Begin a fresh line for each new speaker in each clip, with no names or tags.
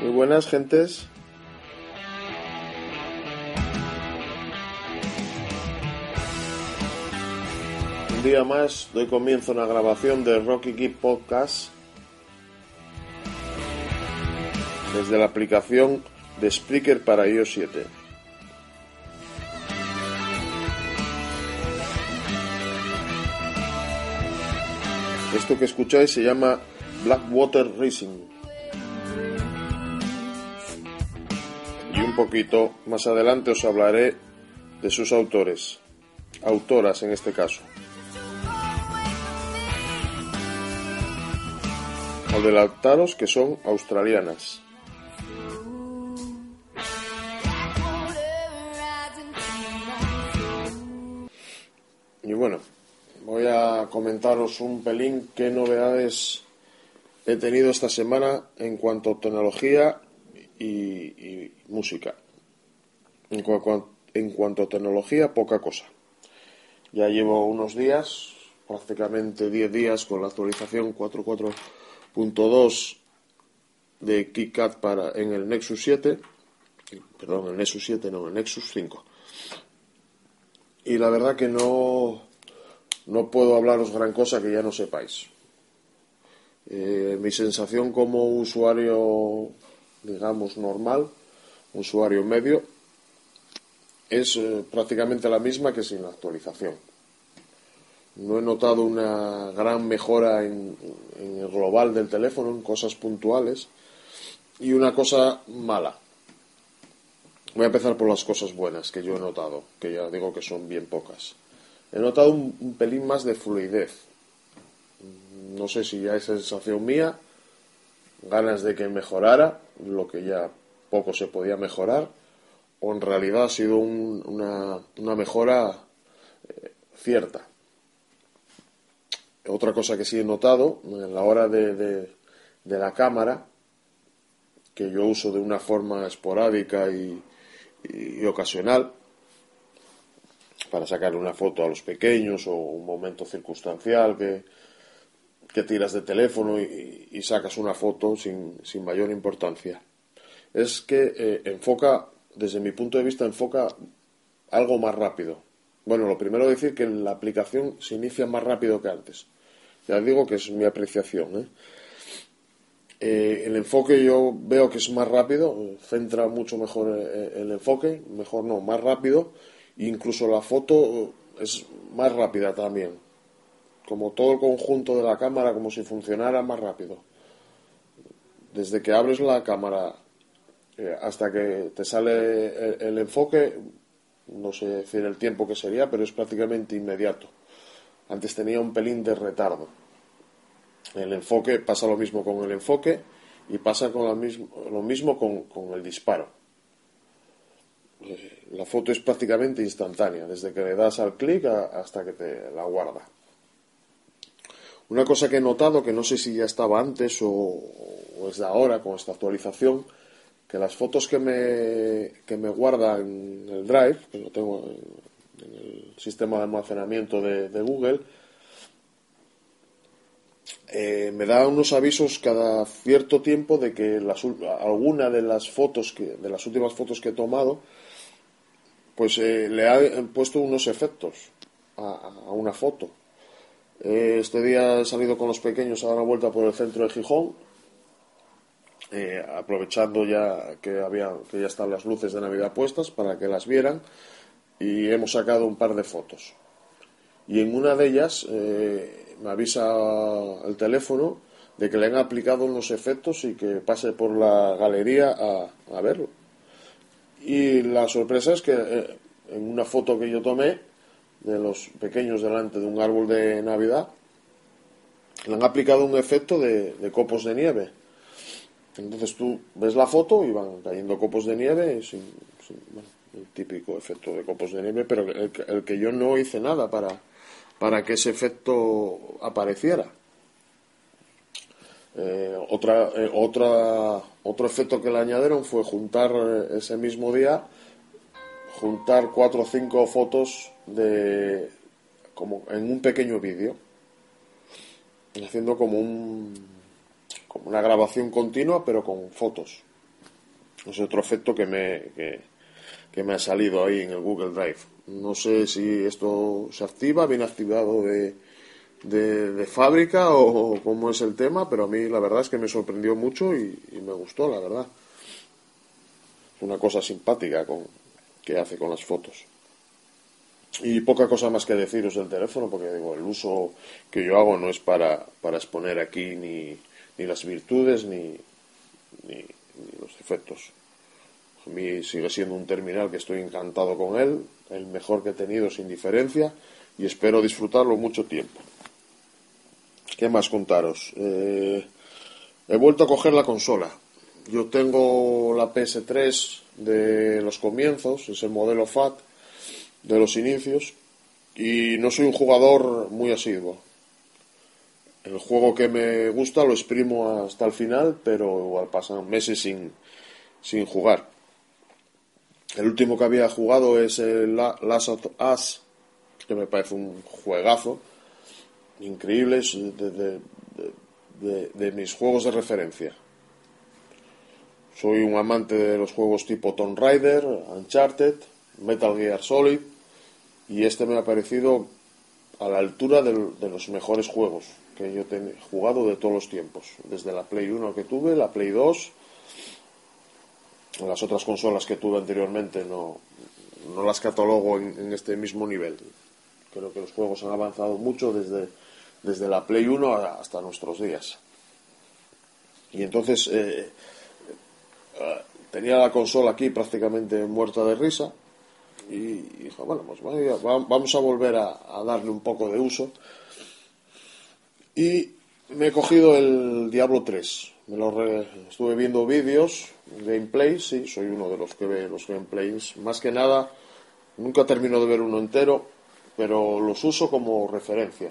Muy buenas, gentes. Un día más doy comienzo a una grabación de Rocky Geek Podcast desde la aplicación de Spreaker para iOS 7. Esto que escucháis se llama Blackwater Racing. Poquito más adelante os hablaré de sus autores, autoras en este caso. Adelantaros que son australianas. Y bueno, voy a comentaros un pelín qué novedades he tenido esta semana en cuanto a tecnología y, y música. En, cua- en cuanto a tecnología, poca cosa. Ya llevo unos días, prácticamente 10 días, con la actualización 4.4.2 de KitKat para, en el Nexus 7. Perdón, el Nexus 7, no, el Nexus 5. Y la verdad que no, no puedo hablaros gran cosa que ya no sepáis. Eh, mi sensación como usuario, digamos, normal, usuario medio, es eh, prácticamente la misma que sin la actualización. No he notado una gran mejora en, el global del teléfono, en cosas puntuales, y una cosa mala. Voy a empezar por las cosas buenas que yo he notado, que ya digo que son bien pocas. He notado un, un pelín más de fluidez. No sé si ya es sensación mía, ganas de que mejorara, lo que ya poco se podía mejorar, o en realidad ha sido un- una, una mejora eh, cierta. Otra cosa que sí he notado, en la hora de, la cámara, que yo uso de una forma esporádica y, y ocasional, para sacar una foto a los pequeños o un momento circunstancial que, que tiras de teléfono y, sacas una foto sin, sin mayor importancia. Es que eh, enfoca, desde mi punto de vista, enfoca algo más rápido. Bueno, lo primero decir que la aplicación se inicia más rápido que antes. Ya digo que es mi apreciación. ¿eh? Eh, el enfoque yo veo que es más rápido, centra mucho mejor eh, el enfoque, mejor no, más rápido, incluso la foto es más rápida también, como todo el conjunto de la cámara, como si funcionara más rápido. Desde que abres la cámara eh, hasta que te sale el, enfoque, no sé decir el tiempo que sería, pero es prácticamente inmediato. Antes tenía un pelín de retardo. El enfoque pasa lo mismo con el enfoque y pasa con la mismo, lo mismo con, el disparo. Eh, La foto es prácticamente instantánea, desde que le das al clic hasta que te la guarda. Una cosa que he notado, que no sé si ya estaba antes o, es de ahora con esta actualización, que las fotos que me, que me guarda en el Drive, que lo tengo en, el sistema de almacenamiento de, Google, eh, me da unos avisos cada cierto tiempo de que alguna de las fotos que, de las últimas fotos que he tomado, pues eh, le han puesto unos efectos a una foto. Eh, este día he salido con los pequeños a dar una vuelta por el centro de Gijón, eh, aprovechando ya que había que ya están las luces de Navidad puestas para que las vieran y hemos sacado un par de fotos. Y en una de ellas eh, me avisa el teléfono de que le han aplicado unos efectos y que pase por la galería a, verlo. Y la sorpresa es que eh, en una foto que yo tomé de los pequeños delante de un árbol de Navidad, le han aplicado un efecto de, copos de nieve. Entonces tú ves la foto y van cayendo copos de nieve, sin, sin- bueno, el típico efecto de copos de nieve, pero el, que- el que yo no hice nada para, para que ese efecto apareciera. Eh, otra, eh, otra, otro efecto que le añadieron fue juntar eh, ese mismo día, juntar cuatro o cinco fotos de como en un pequeño vídeo, haciendo como un como una grabación continua, pero con fotos. Es otro efecto que me, que, me ha salido ahí en el Google Drive. No sé si esto se activa, viene activado de, de, fábrica o, cómo es el tema, pero a mí la verdad es que me sorprendió mucho y, me gustó, la verdad. Una cosa simpática con, que hace con las fotos. Y poca cosa más que deciros del teléfono, porque digo, el uso que yo hago no es para, para exponer aquí ni, ni las virtudes ni, ni, los defectos. A mí sigue siendo un terminal que estoy encantado con él, el mejor que he tenido sin diferencia, y espero disfrutarlo mucho tiempo. ¿Qué más contaros? Eh, he vuelto a coger la consola. Yo tengo la PS3 de los comienzos, es el modelo FAT de los inicios, y no soy un jugador muy asiduo el juego que me gusta lo exprimo hasta el final, pero igual pasan meses sin, sin jugar. El último que había jugado es el Last of Us, que me parece un juegazo, increíble, es de, de, mis juegos de referencia. Soy un amante de los juegos tipo Tomb Raider, Uncharted, Metal Gear Solid, y este me ha parecido a la altura de los mejores juegos que yo he jugado de todos los tiempos. Desde la Play 1 que tuve, la Play 2, las otras consolas que tuve anteriormente no, las catalogo en, este mismo nivel. Creo que los juegos han avanzado mucho desde, desde la Play 1 hasta nuestros días. Y entonces eh, tenía la consola aquí prácticamente muerta de risa y dije, bueno, pues vamos a volver a darle un poco de uso y me he cogido el Diablo 3. Me lo Estuve viendo vídeos, gameplays, sí, soy uno de los que ve los gameplays. Más que nada, nunca termino de ver uno entero, pero los uso como referencia.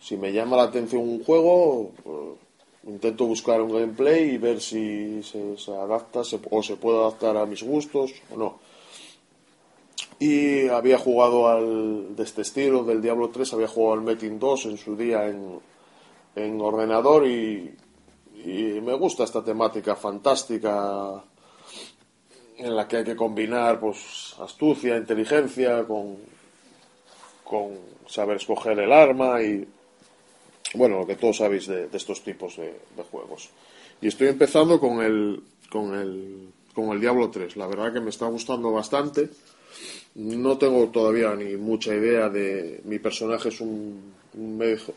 Si me llama la atención un juego, pues, intento buscar un gameplay y ver si se, adapta o se puede adaptar a mis gustos o no. Y había jugado al, de este estilo, del Diablo 3, había jugado al Metin 2 en su día en, en ordenador y, me gusta esta temática fantástica en la que hay que combinar pues astucia, inteligencia con, con saber escoger el arma y bueno, lo que todos sabéis de, estos tipos de, juegos. Y estoy empezando con el, con el, con el Diablo 3. La verdad que me está gustando bastante. No tengo todavía ni mucha idea de... Mi personaje es un,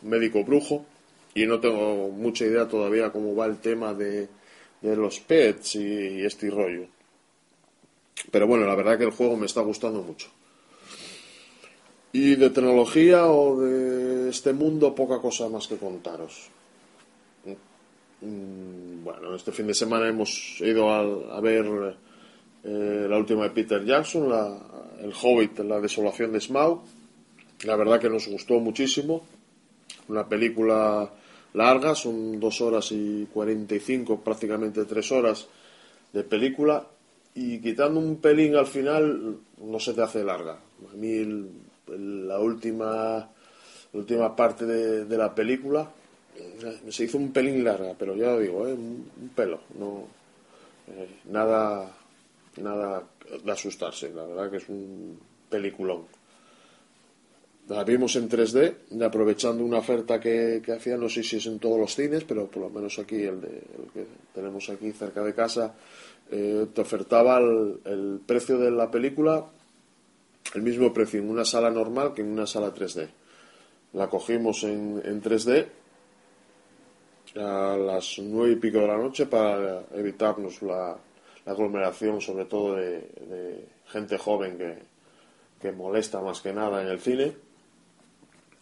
médico, brujo y no tengo mucha idea todavía cómo va el tema de, los pets y, este rollo. Pero bueno, la verdad que el juego me está gustando mucho. Y de tecnología o de este mundo, poca cosa más que contaros. Mm, bueno, este fin de semana hemos ido a, ver eh, la última de Peter Jackson, la, el Hobbit, la desolación de Smaug. La verdad que nos gustó muchísimo. Una película larga, son dos horas y cuarenta y cinco, prácticamente tres horas de película. Y quitando un pelín al final, no se te hace larga. A mí la última, la última parte de, la película se hizo un pelín larga, pero ya lo digo, ¿eh? un, pelo. No, eh, nada, nada de asustarse. La verdad que es un peliculón. La vimos en 3D, aprovechando una oferta que, que hacía, no sé si es en todos los cines, pero por lo menos aquí, el, de, que tenemos aquí cerca de casa, eh, te ofertaba el, precio de la película, el mismo precio en una sala normal que en una sala 3D. La cogimos en, en 3D a las nueve y pico de la noche para evitarnos la, la aglomeración, sobre todo de, gente joven que, molesta más que nada en el cine.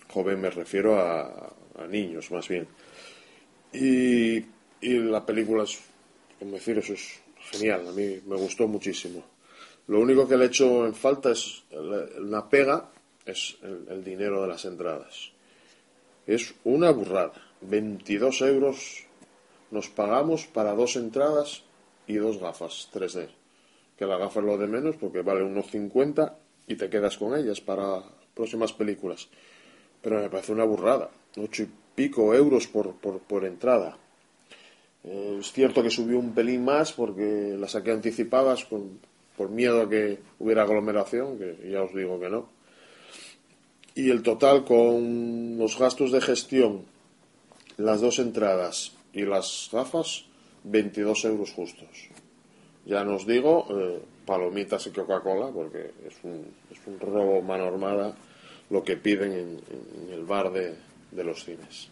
Joven me refiero a, niños, más bien. Y, la película es, como decir, eso es genial, a mí me gustó muchísimo. Lo único que le echo en falta es la pega, es el, dinero de las entradas. Es una burrada. 22 euros nos pagamos para dos entradas y dos gafas 3D. Que la gafa es lo de menos porque vale unos 50 y te quedas con ellas para próximas películas. Pero me parece una burrada. Ocho y pico euros por, por, entrada. Eh, es cierto que subió un pelín más porque la saqué anticipadas con, por miedo a que hubiera aglomeración, que ya os digo que no. Y el total con los gastos de gestión, las dos entradas y las gafas, 22 euros justos. Ya nos digo, eh, palomitas y Coca-Cola, porque es un, es un robo mano armada lo que piden en, el bar de, de, los cines.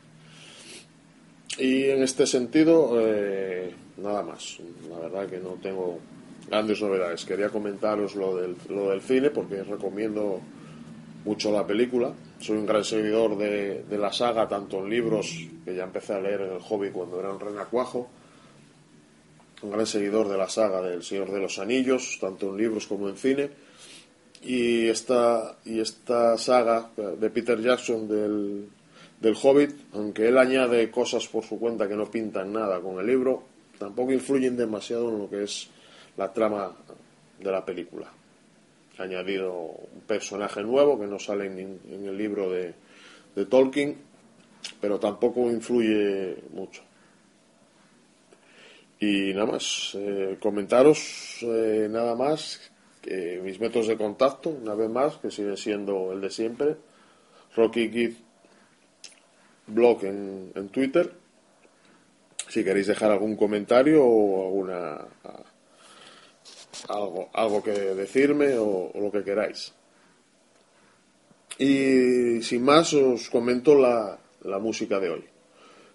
Y en este sentido, eh, nada más. La verdad que no tengo grandes novedades. Quería comentaros lo del, lo del cine porque recomiendo mucho la película. Soy un gran seguidor de, la saga, tanto en libros, que ya empecé a leer en el hobby cuando era un renacuajo, un gran seguidor de la saga del Señor de los Anillos, tanto en libros como en cine. Y esta, y esta saga de Peter Jackson del, del Hobbit, aunque él añade cosas por su cuenta que no pintan nada con el libro, tampoco influyen demasiado en lo que es la trama de la película. Añadido un personaje nuevo que no sale en, el libro de, Tolkien, pero tampoco influye mucho. Y nada más, eh, comentaros eh, nada más que mis métodos de contacto, una vez más, que sigue siendo el de siempre. Rocky Kid blog en, Twitter. Si queréis dejar algún comentario o alguna algo, algo que decirme o, lo que queráis. Y sin más os comento la, la música de hoy.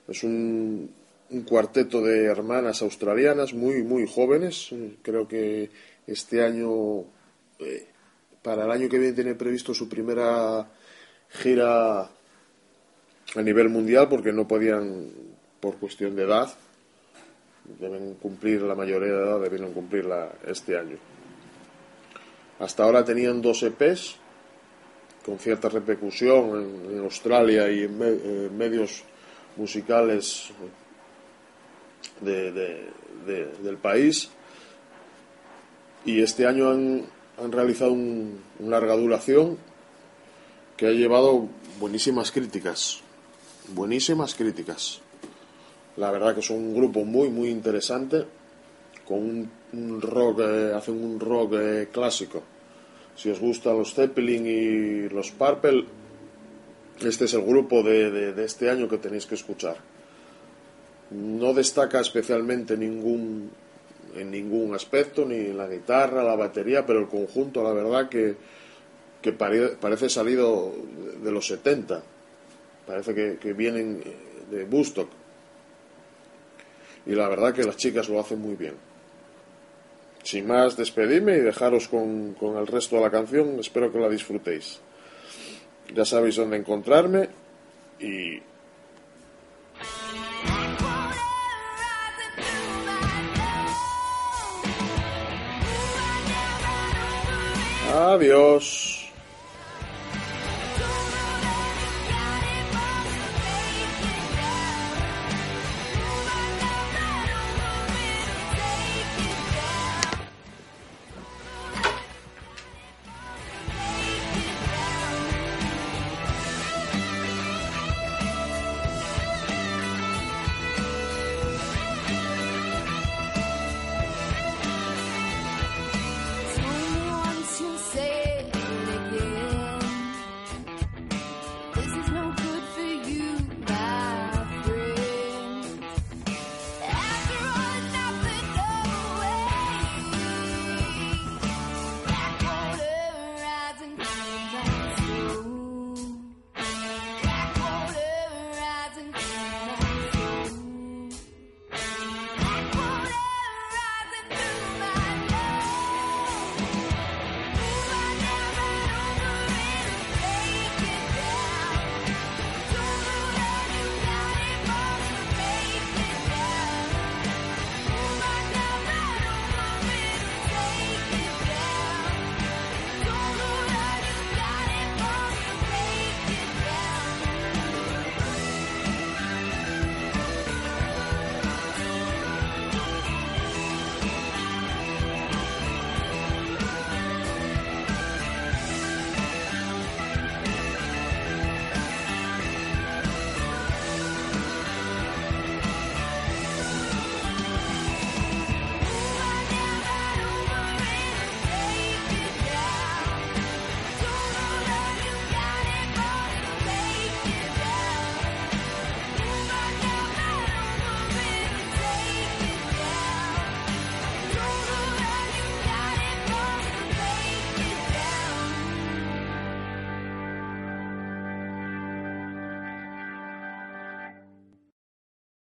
Es un, un cuarteto de hermanas australianas muy, muy jóvenes. Creo que este año, eh, para el año que viene, tiene previsto su primera gira a nivel mundial porque no podían, por cuestión de edad, deben cumplir la mayoría de edad, debieron cumplirla este año. Hasta ahora tenían dos EPs con cierta repercusión en, Australia y en, en medios musicales de, de, de, del país y este año han, han realizado un, una larga duración que ha llevado buenísimas críticas, buenísimas críticas. La verdad que son un grupo muy muy interesante con un, rock, eh, hacen un rock eh, clásico. Si os gustan los Zeppelin y los Purple, este es el grupo de, de, este año que tenéis que escuchar no destaca especialmente ningún, en ningún aspecto, ni la guitarra, la batería, pero el conjunto, la verdad que, que pare, parece salido de los 70, parece que, que vienen de Bustock. Y la verdad que las chicas lo hacen muy bien. Sin más, despedirme y dejaros con, con el resto de la canción. Espero que la disfrutéis. Ya sabéis dónde encontrarme y Adiós.